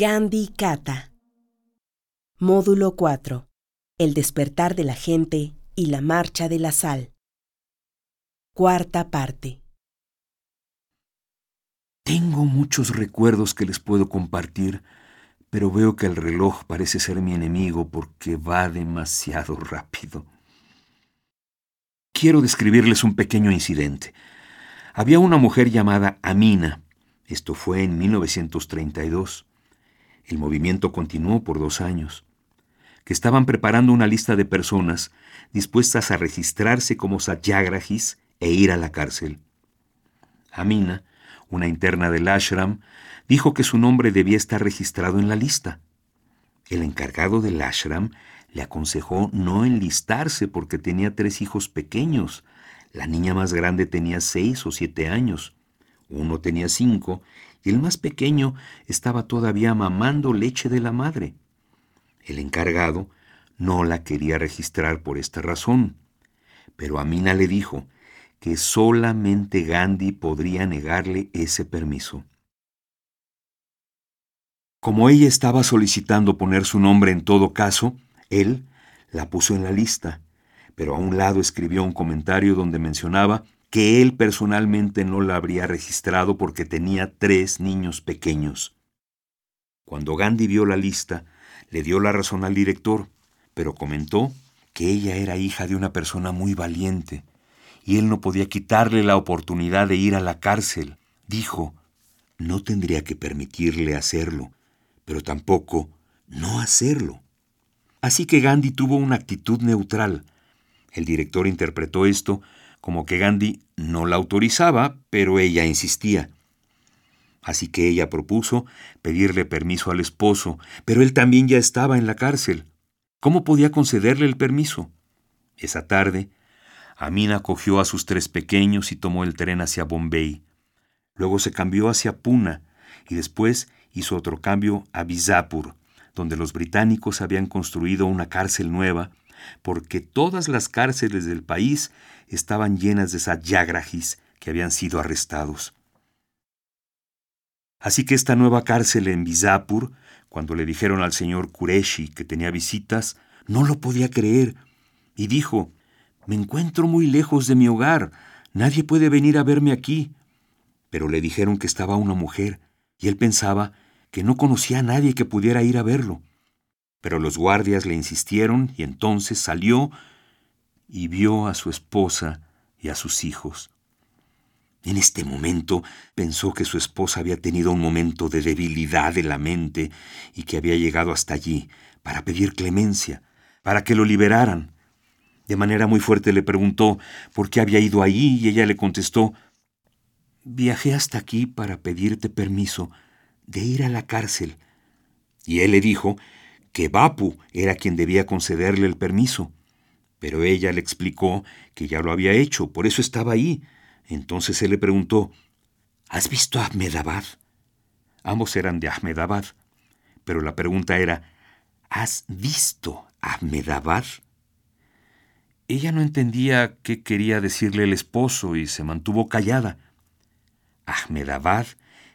Gandhi Kata. Módulo 4. El despertar de la gente y la marcha de la sal. Cuarta parte. Tengo muchos recuerdos que les puedo compartir, pero veo que el reloj parece ser mi enemigo porque va demasiado rápido. Quiero describirles un pequeño incidente. Había una mujer llamada Amina. Esto fue en 1932. El movimiento continuó por dos años. Que estaban preparando una lista de personas dispuestas a registrarse como satyagrahis e ir a la cárcel. Amina, una interna del ashram, dijo que su nombre debía estar registrado en la lista. El encargado del ashram le aconsejó no enlistarse porque tenía tres hijos pequeños. La niña más grande tenía seis o siete años, uno tenía cinco el más pequeño estaba todavía mamando leche de la madre. El encargado no la quería registrar por esta razón, pero Amina le dijo que solamente Gandhi podría negarle ese permiso. Como ella estaba solicitando poner su nombre en todo caso, él la puso en la lista, pero a un lado escribió un comentario donde mencionaba que él personalmente no la habría registrado porque tenía tres niños pequeños. Cuando Gandhi vio la lista, le dio la razón al director, pero comentó que ella era hija de una persona muy valiente, y él no podía quitarle la oportunidad de ir a la cárcel. Dijo, no tendría que permitirle hacerlo, pero tampoco no hacerlo. Así que Gandhi tuvo una actitud neutral. El director interpretó esto como que Gandhi no la autorizaba, pero ella insistía. Así que ella propuso pedirle permiso al esposo, pero él también ya estaba en la cárcel. ¿Cómo podía concederle el permiso? Esa tarde, Amina cogió a sus tres pequeños y tomó el tren hacia Bombay. Luego se cambió hacia Puna y después hizo otro cambio a Bizapur, donde los británicos habían construido una cárcel nueva, porque todas las cárceles del país estaban llenas de satyagrahis que habían sido arrestados. Así que esta nueva cárcel en Bizapur, cuando le dijeron al señor Kureshi que tenía visitas, no lo podía creer y dijo, Me encuentro muy lejos de mi hogar, nadie puede venir a verme aquí. Pero le dijeron que estaba una mujer, y él pensaba que no conocía a nadie que pudiera ir a verlo. Pero los guardias le insistieron y entonces salió y vio a su esposa y a sus hijos. En este momento pensó que su esposa había tenido un momento de debilidad de la mente y que había llegado hasta allí para pedir clemencia, para que lo liberaran. De manera muy fuerte le preguntó por qué había ido allí y ella le contestó, Viajé hasta aquí para pedirte permiso de ir a la cárcel. Y él le dijo que Bapu era quien debía concederle el permiso. Pero ella le explicó que ya lo había hecho, por eso estaba ahí. Entonces él le preguntó, ¿Has visto a Ahmedabad? Ambos eran de Ahmedabad, pero la pregunta era, ¿Has visto Ahmedabad? Ella no entendía qué quería decirle el esposo y se mantuvo callada. Ahmedabad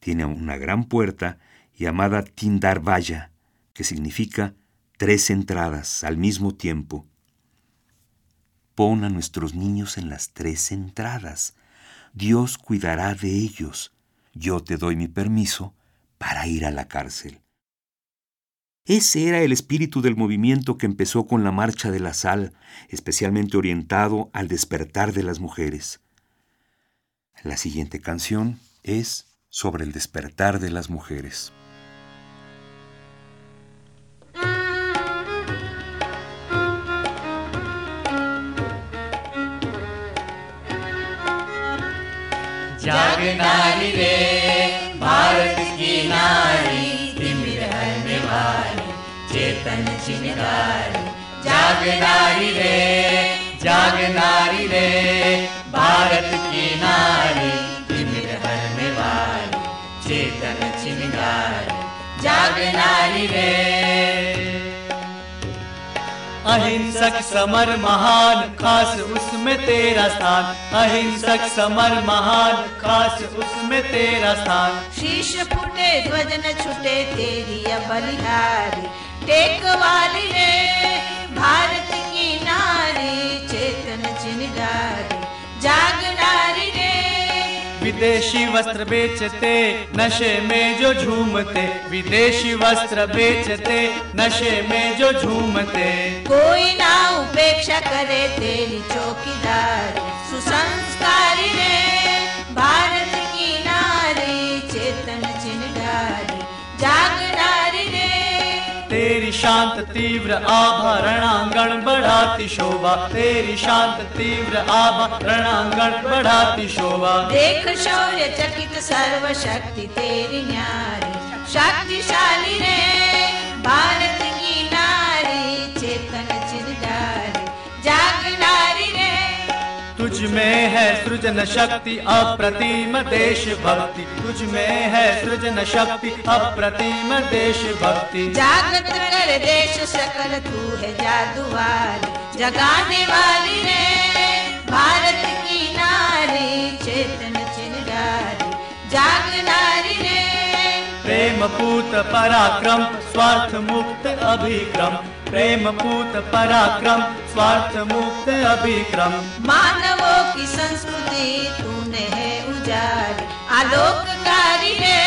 tiene una gran puerta llamada Tindarvaya, que significa tres entradas al mismo tiempo. Pon a nuestros niños en las tres entradas. Dios cuidará de ellos. Yo te doy mi permiso para ir a la cárcel. Ese era el espíritu del movimiento que empezó con la marcha de la sal, especialmente orientado al despertar de las mujeres. La siguiente canción es sobre el despertar de las mujeres. नारी रे, भारत की नारी, तिमिर है निवारी, चेतन चिंगारी जाग नारी रे, जाग नारी रे, भारत की नारी, तिमिर है निवारी, चेतन चिंगारी जाग नारी रे अहिंसक समर महान, खास उसमें तेरा स्थान। अहिंसक समर महान, खास उसमें तेरा स्थान। शीश फूटे ध्वज न छूटे, तेरी बलिहारी टेक वाली रे भारत की नारी, चेतन चिनगारी जाग विदेशी वस्त्र बेचते, नशे में जो झूमते। विदेशी वस्त्र बेचते, नशे में जो झूमते। कोई ना उपेक्षा करे तेरी चौकीदारी। तीव्र आभरणांगण बढ़ाती शोभा। तेरी शांत तीव्र आभरणांगण बढ़ाती शोभा। देख शौर्य चकित सर्व शक्ति तेरी न्यारी। शक्तिशाली रे भारत तुझ में है सृजन शक्ति अप्रतिम देश भक्ति तुझ में है सृजन शक्ति अप्रतिम देश भक्ति जागत कर देश सकल तू है जादूवारी जगाने वाली रे भारत की नारी चेतन जाग नारी रे। प्रेम पूत पराक्रम स्वार्थ मुक्त अभिक्रम। प्रेम पूत पराक्रम स्वार्थ मुक्त अभिक्रम। मानवों संस्कृति तूने है उजारी आलोककारी रे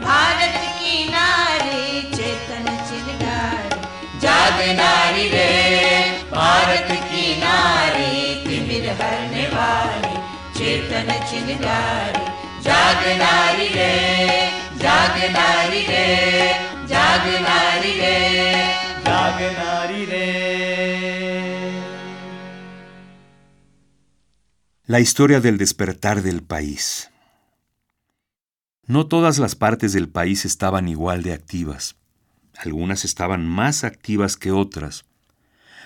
भारत की नारी चेतन चिनगारी जाग नारी रे भारत की नारी तिमिर हरने वाली चेतन चिनगारी जाग नारी रे जाग नारी रे जाग नारी रे जाग नारी रे La historia del despertar del país. No todas las partes del país estaban igual de activas. Algunas estaban más activas que otras.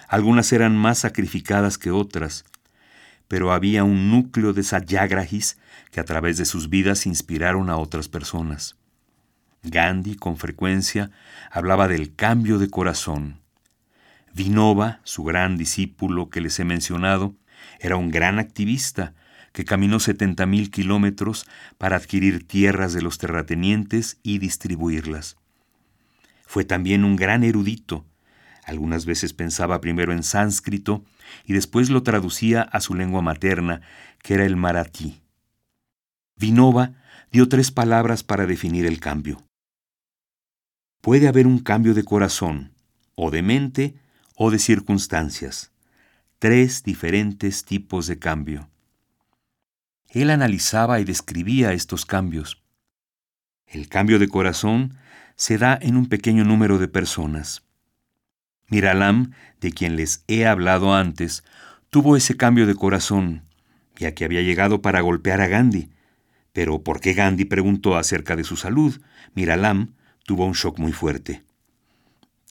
Algunas eran más sacrificadas que otras. Pero había un núcleo de sayagrahis que a través de sus vidas inspiraron a otras personas. Gandhi con frecuencia hablaba del cambio de corazón. Vinova, su gran discípulo que les he mencionado, era un gran activista que caminó 70.000 kilómetros para adquirir tierras de los terratenientes y distribuirlas. Fue también un gran erudito. Algunas veces pensaba primero en sánscrito y después lo traducía a su lengua materna, que era el maratí. Vinova dio tres palabras para definir el cambio. Puede haber un cambio de corazón, o de mente, o de circunstancias. Tres diferentes tipos de cambio. Él analizaba y describía estos cambios. El cambio de corazón se da en un pequeño número de personas. Miralam, de quien les he hablado antes, tuvo ese cambio de corazón, ya que había llegado para golpear a Gandhi. Pero ¿por qué Gandhi preguntó acerca de su salud? Miralam tuvo un shock muy fuerte.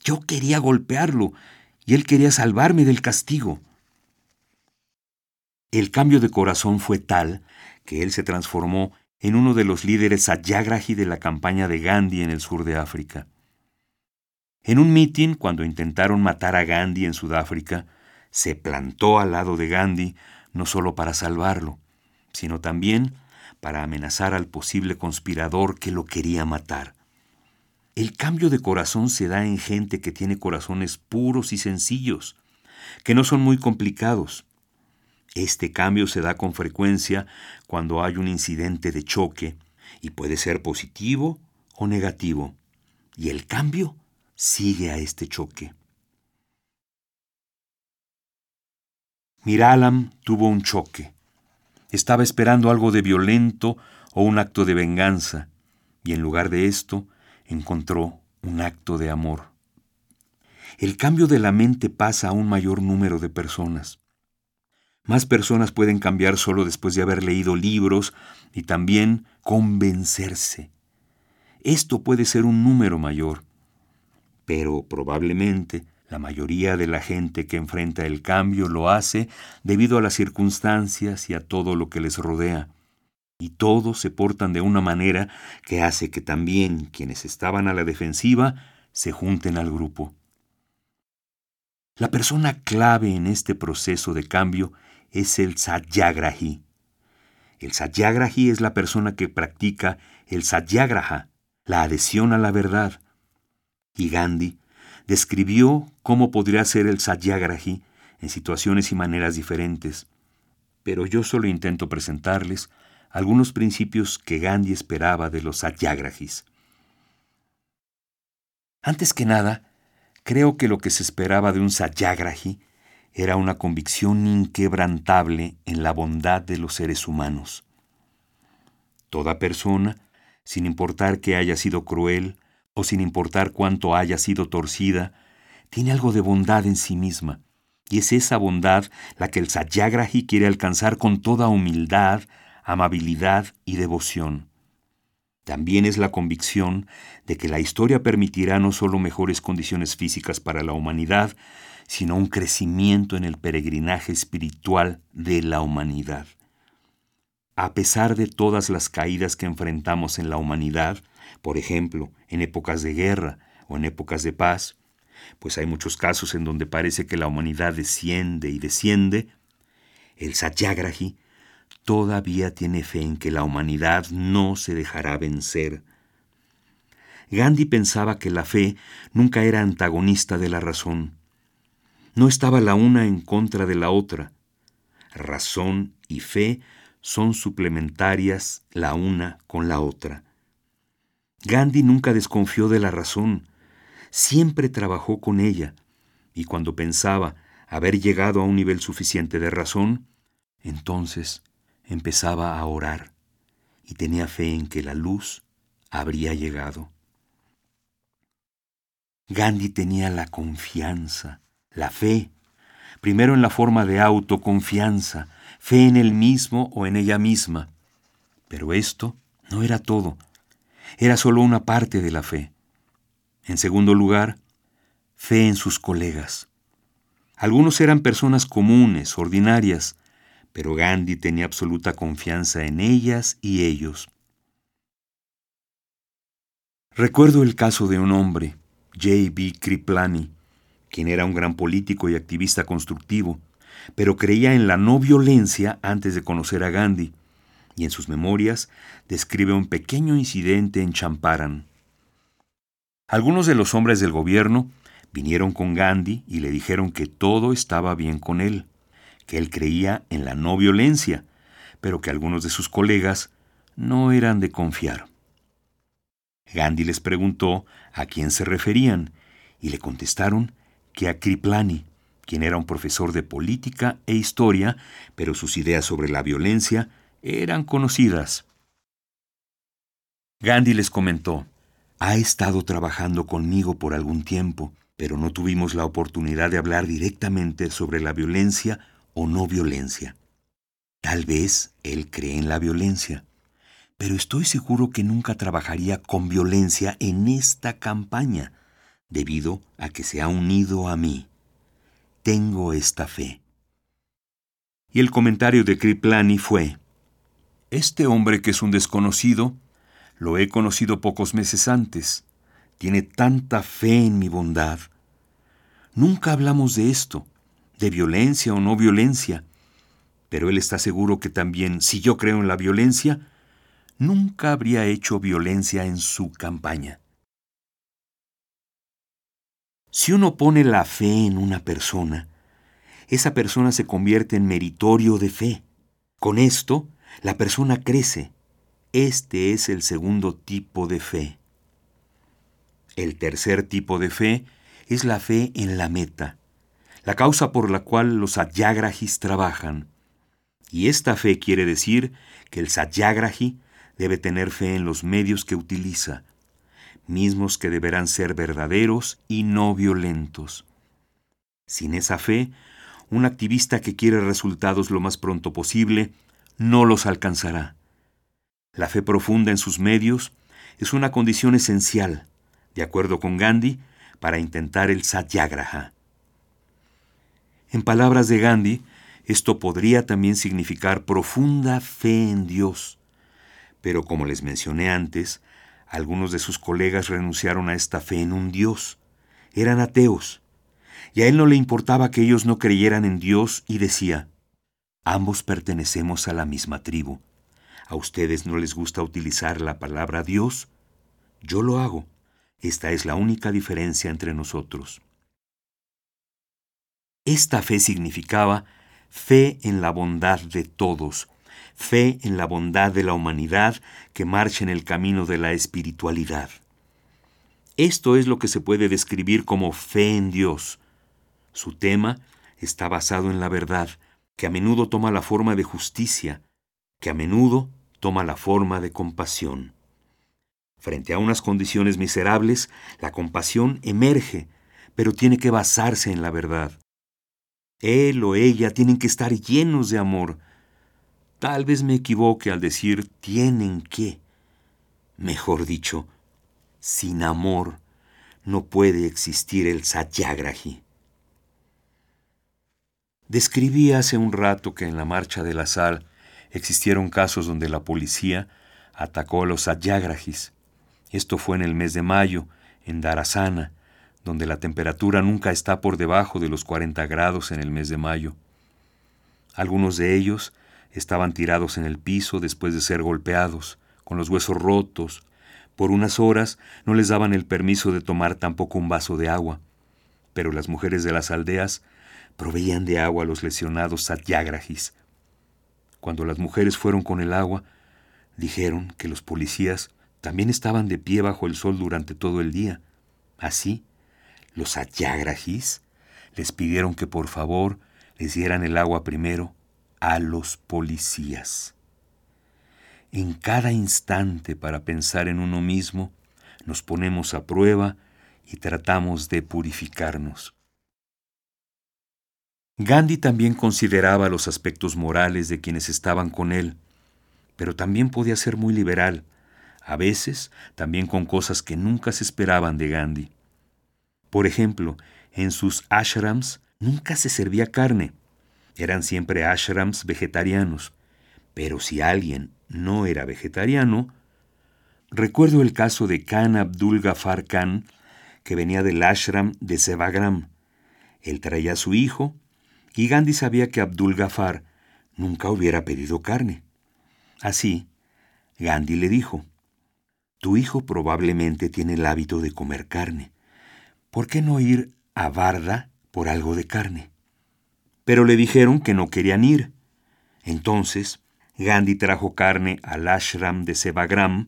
Yo quería golpearlo y él quería salvarme del castigo. El cambio de corazón fue tal que él se transformó en uno de los líderes satyagrahi de la campaña de Gandhi en el sur de África. En un mitin, cuando intentaron matar a Gandhi en Sudáfrica, se plantó al lado de Gandhi no solo para salvarlo, sino también para amenazar al posible conspirador que lo quería matar. El cambio de corazón se da en gente que tiene corazones puros y sencillos, que no son muy complicados. Este cambio se da con frecuencia cuando hay un incidente de choque y puede ser positivo o negativo. Y el cambio sigue a este choque. Miralam tuvo un choque. Estaba esperando algo de violento o un acto de venganza, y en lugar de esto encontró un acto de amor. El cambio de la mente pasa a un mayor número de personas. Más personas pueden cambiar solo después de haber leído libros y también convencerse. Esto puede ser un número mayor, pero probablemente la mayoría de la gente que enfrenta el cambio lo hace debido a las circunstancias y a todo lo que les rodea. Y todos se portan de una manera que hace que también quienes estaban a la defensiva se junten al grupo. La persona clave en este proceso de cambio es el satyagrahi. El satyagrahi es la persona que practica el satyagraha, la adhesión a la verdad. Y Gandhi describió cómo podría ser el satyagrahi en situaciones y maneras diferentes, pero yo solo intento presentarles algunos principios que Gandhi esperaba de los satyagrahis. Antes que nada, creo que lo que se esperaba de un satyagrahi era una convicción inquebrantable en la bondad de los seres humanos. Toda persona, sin importar que haya sido cruel o sin importar cuánto haya sido torcida, tiene algo de bondad en sí misma, y es esa bondad la que el satyagrahi quiere alcanzar con toda humildad, amabilidad y devoción. También es la convicción de que la historia permitirá no solo mejores condiciones físicas para la humanidad, sino un crecimiento en el peregrinaje espiritual de la humanidad. A pesar de todas las caídas que enfrentamos en la humanidad, por ejemplo, en épocas de guerra o en épocas de paz, pues hay muchos casos en donde parece que la humanidad desciende y desciende, el satyagrahi todavía tiene fe en que la humanidad no se dejará vencer. Gandhi pensaba que la fe nunca era antagonista de la razón. No estaba la una en contra de la otra. Razón y fe son suplementarias la una con la otra. Gandhi nunca desconfió de la razón, siempre trabajó con ella, y cuando pensaba haber llegado a un nivel suficiente de razón, entonces empezaba a orar y tenía fe en que la luz habría llegado. Gandhi tenía la confianza, la fe, primero en la forma de autoconfianza, fe en él mismo o en ella misma. Pero esto no era todo, era solo una parte de la fe. En segundo lugar, fe en sus colegas. Algunos eran personas comunes, ordinarias, pero Gandhi tenía absoluta confianza en ellas y ellos. Recuerdo el caso de un hombre, J.B. Kriplani, quien era un gran político y activista constructivo, pero creía en la no violencia antes de conocer a Gandhi, y en sus memorias describe un pequeño incidente en Champaran. Algunos de los hombres del gobierno vinieron con Gandhi y le dijeron que todo estaba bien con él que él creía en la no violencia, pero que algunos de sus colegas no eran de confiar. Gandhi les preguntó a quién se referían y le contestaron que a Kriplani, quien era un profesor de política e historia, pero sus ideas sobre la violencia eran conocidas. Gandhi les comentó, ha estado trabajando conmigo por algún tiempo, pero no tuvimos la oportunidad de hablar directamente sobre la violencia o no violencia. Tal vez él cree en la violencia, pero estoy seguro que nunca trabajaría con violencia en esta campaña, debido a que se ha unido a mí. Tengo esta fe. Y el comentario de Kriplani fue, Este hombre que es un desconocido, lo he conocido pocos meses antes, tiene tanta fe en mi bondad. Nunca hablamos de esto, de violencia o no violencia, pero él está seguro que también, si yo creo en la violencia, nunca habría hecho violencia en su campaña. Si uno pone la fe en una persona, esa persona se convierte en meritorio de fe. Con esto, la persona crece. Este es el segundo tipo de fe. El tercer tipo de fe es la fe en la meta la causa por la cual los satyagrahis trabajan. Y esta fe quiere decir que el satyagrahi debe tener fe en los medios que utiliza, mismos que deberán ser verdaderos y no violentos. Sin esa fe, un activista que quiere resultados lo más pronto posible no los alcanzará. La fe profunda en sus medios es una condición esencial, de acuerdo con Gandhi, para intentar el satyagraha. En palabras de Gandhi, esto podría también significar profunda fe en Dios. Pero como les mencioné antes, algunos de sus colegas renunciaron a esta fe en un Dios. Eran ateos. y a él no le importaba que ellos no creyeran en Dios y decía, ambos pertenecemos a la misma tribu. ¿A ustedes no les gusta utilizar la palabra Dios? Yo lo hago. Esta es la única diferencia entre nosotros. Esta fe significaba fe en la bondad de todos, fe en la bondad de la humanidad que marcha en el camino de la espiritualidad. Esto es lo que se puede describir como fe en Dios. Su tema está basado en la verdad, que a menudo toma la forma de justicia, que a menudo toma la forma de compasión. Frente a unas condiciones miserables, la compasión emerge, pero tiene que basarse en la verdad. Él o ella tienen que estar llenos de amor. Tal vez me equivoque al decir tienen que. Mejor dicho, sin amor no puede existir el satyagrahi. Describí hace un rato que en la marcha de la sal existieron casos donde la policía atacó a los satyagrahis. Esto fue en el mes de mayo, en Darasana, donde la temperatura nunca está por debajo de los 40 grados en el mes de mayo. Algunos de ellos estaban tirados en el piso después de ser golpeados, con los huesos rotos. Por unas horas no les daban el permiso de tomar tampoco un vaso de agua, pero las mujeres de las aldeas proveían de agua a los lesionados satyagrahis. Cuando las mujeres fueron con el agua, dijeron que los policías también estaban de pie bajo el sol durante todo el día. Así, los satyagrahis les pidieron que por favor les dieran el agua primero a los policías. En cada instante para pensar en uno mismo, nos ponemos a prueba y tratamos de purificarnos. Gandhi también consideraba los aspectos morales de quienes estaban con él, pero también podía ser muy liberal, a veces también con cosas que nunca se esperaban de Gandhi. Por ejemplo, en sus ashrams nunca se servía carne. Eran siempre ashrams vegetarianos. Pero si alguien no era vegetariano, recuerdo el caso de Khan Abdul Ghaffar Khan, que venía del ashram de Sevagram. Él traía a su hijo, y Gandhi sabía que Abdul Ghaffar nunca hubiera pedido carne. Así, Gandhi le dijo, Tu hijo probablemente tiene el hábito de comer carne. ¿por qué no ir a Varda por algo de carne? Pero le dijeron que no querían ir. Entonces, Gandhi trajo carne al ashram de Sevagram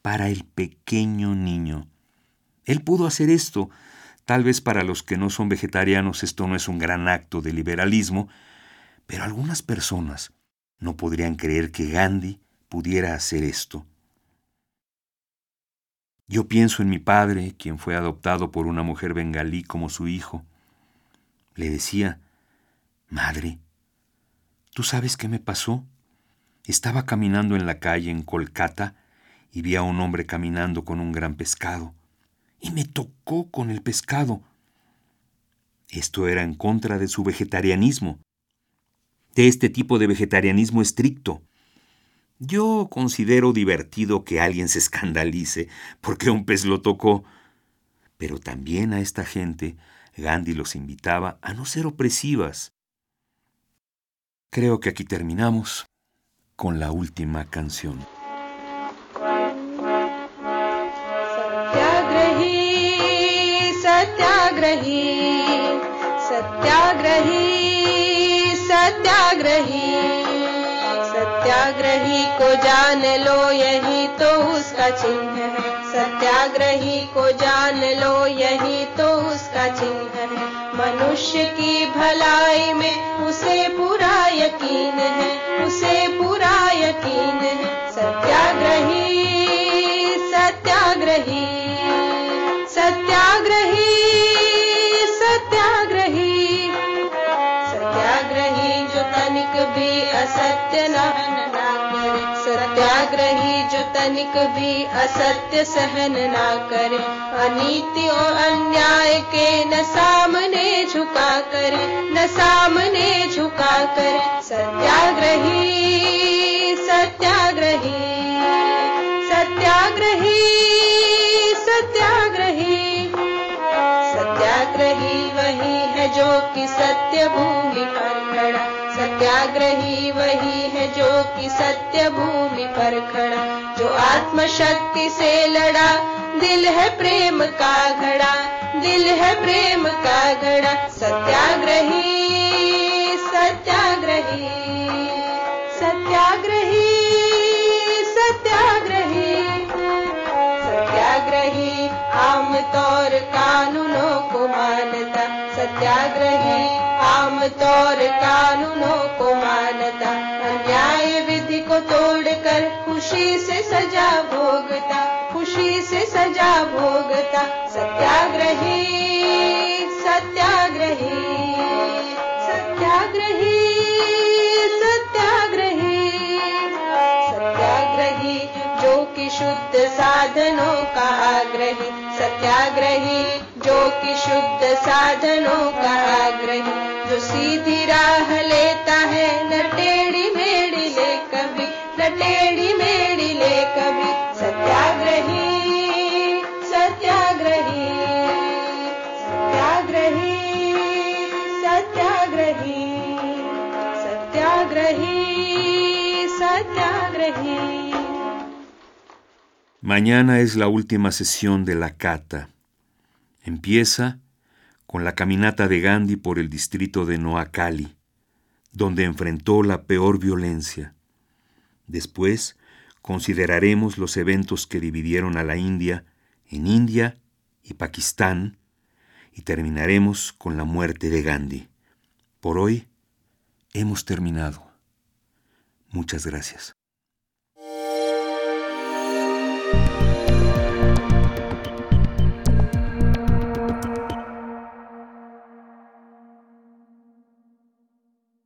para el pequeño niño. Él pudo hacer esto. Tal vez para los que no son vegetarianos esto no es un gran acto de liberalismo, pero algunas personas no podrían creer que Gandhi pudiera hacer esto. Yo pienso en mi padre, quien fue adoptado por una mujer bengalí como su hijo. Le decía, Madre, ¿tú sabes qué me pasó? Estaba caminando en la calle en Kolkata y vi a un hombre caminando con un gran pescado, y me tocó con el pescado. Esto era en contra de su vegetarianismo, de este tipo de vegetarianismo estricto. Yo considero divertido que alguien se escandalice porque un pez lo tocó, pero también a esta gente Gandhi los invitaba a no ser opresivas. Creo que aquí terminamos con la última canción. Satyagrahi, satyagrahi, satyagrahi, satyagrahi. सत्याग्रही को जान लो यही तो उसका चिन्ह है सत्याग्रही को जान लो यही तो उसका चिन्ह है मनुष्य की भलाई में उसे पूरा असत्य न करे सत्याग्रही जो तनिक भी असत्य सहन ना करे अनीति और अन्याय के न सामने झुका करे, न सामने झुका करे, सत्याग्रही सत्याग्रही सत्याग्रही सत्याग्रही सत्याग्रही वही जो कि सत्य भूमि पर खड़ा। सत्याग्रही वही है जो कि सत्य भूमि पर खड़ा। जो आत्मशक्ति से लड़ा, दिल है प्रेम का घड़ा। दिल है प्रेम का घड़ा। सत्याग्रही सत्याग्रही सत्याग्रही सत्याग्रही। सत्याग्रही आमतौर कानूनों को मानता सत्याग्रही आमतौर कानूनों को मानता अन्याय विधि को तोड़कर खुशी से सजा भोगता खुशी से सजा भोगता। सत्याग्रही सत्याग्रही सत्याग्रही सत्याग्रही। सत्याग्रही जो कि शुद्ध साधनों का आग्रही सत्याग्रही कि शुद्ध साधनों का आग्रही जो सीधी राह लेता है न टेढ़ी मेढ़ी ले कभी न टेढ़ी मेढ़ी ले कभी सत्याग्रही सत्याग्रही सत्याग्रही सत्याग्रही सत्याग्रही सत्याग्रही Mañana es la última sesión de la cata. Empieza con la caminata de Gandhi por el distrito de Noakhali, donde enfrentó la peor violencia. Después consideraremos los eventos que dividieron a la India en India y Pakistán y terminaremos con la muerte de Gandhi. Por hoy hemos terminado. Muchas gracias.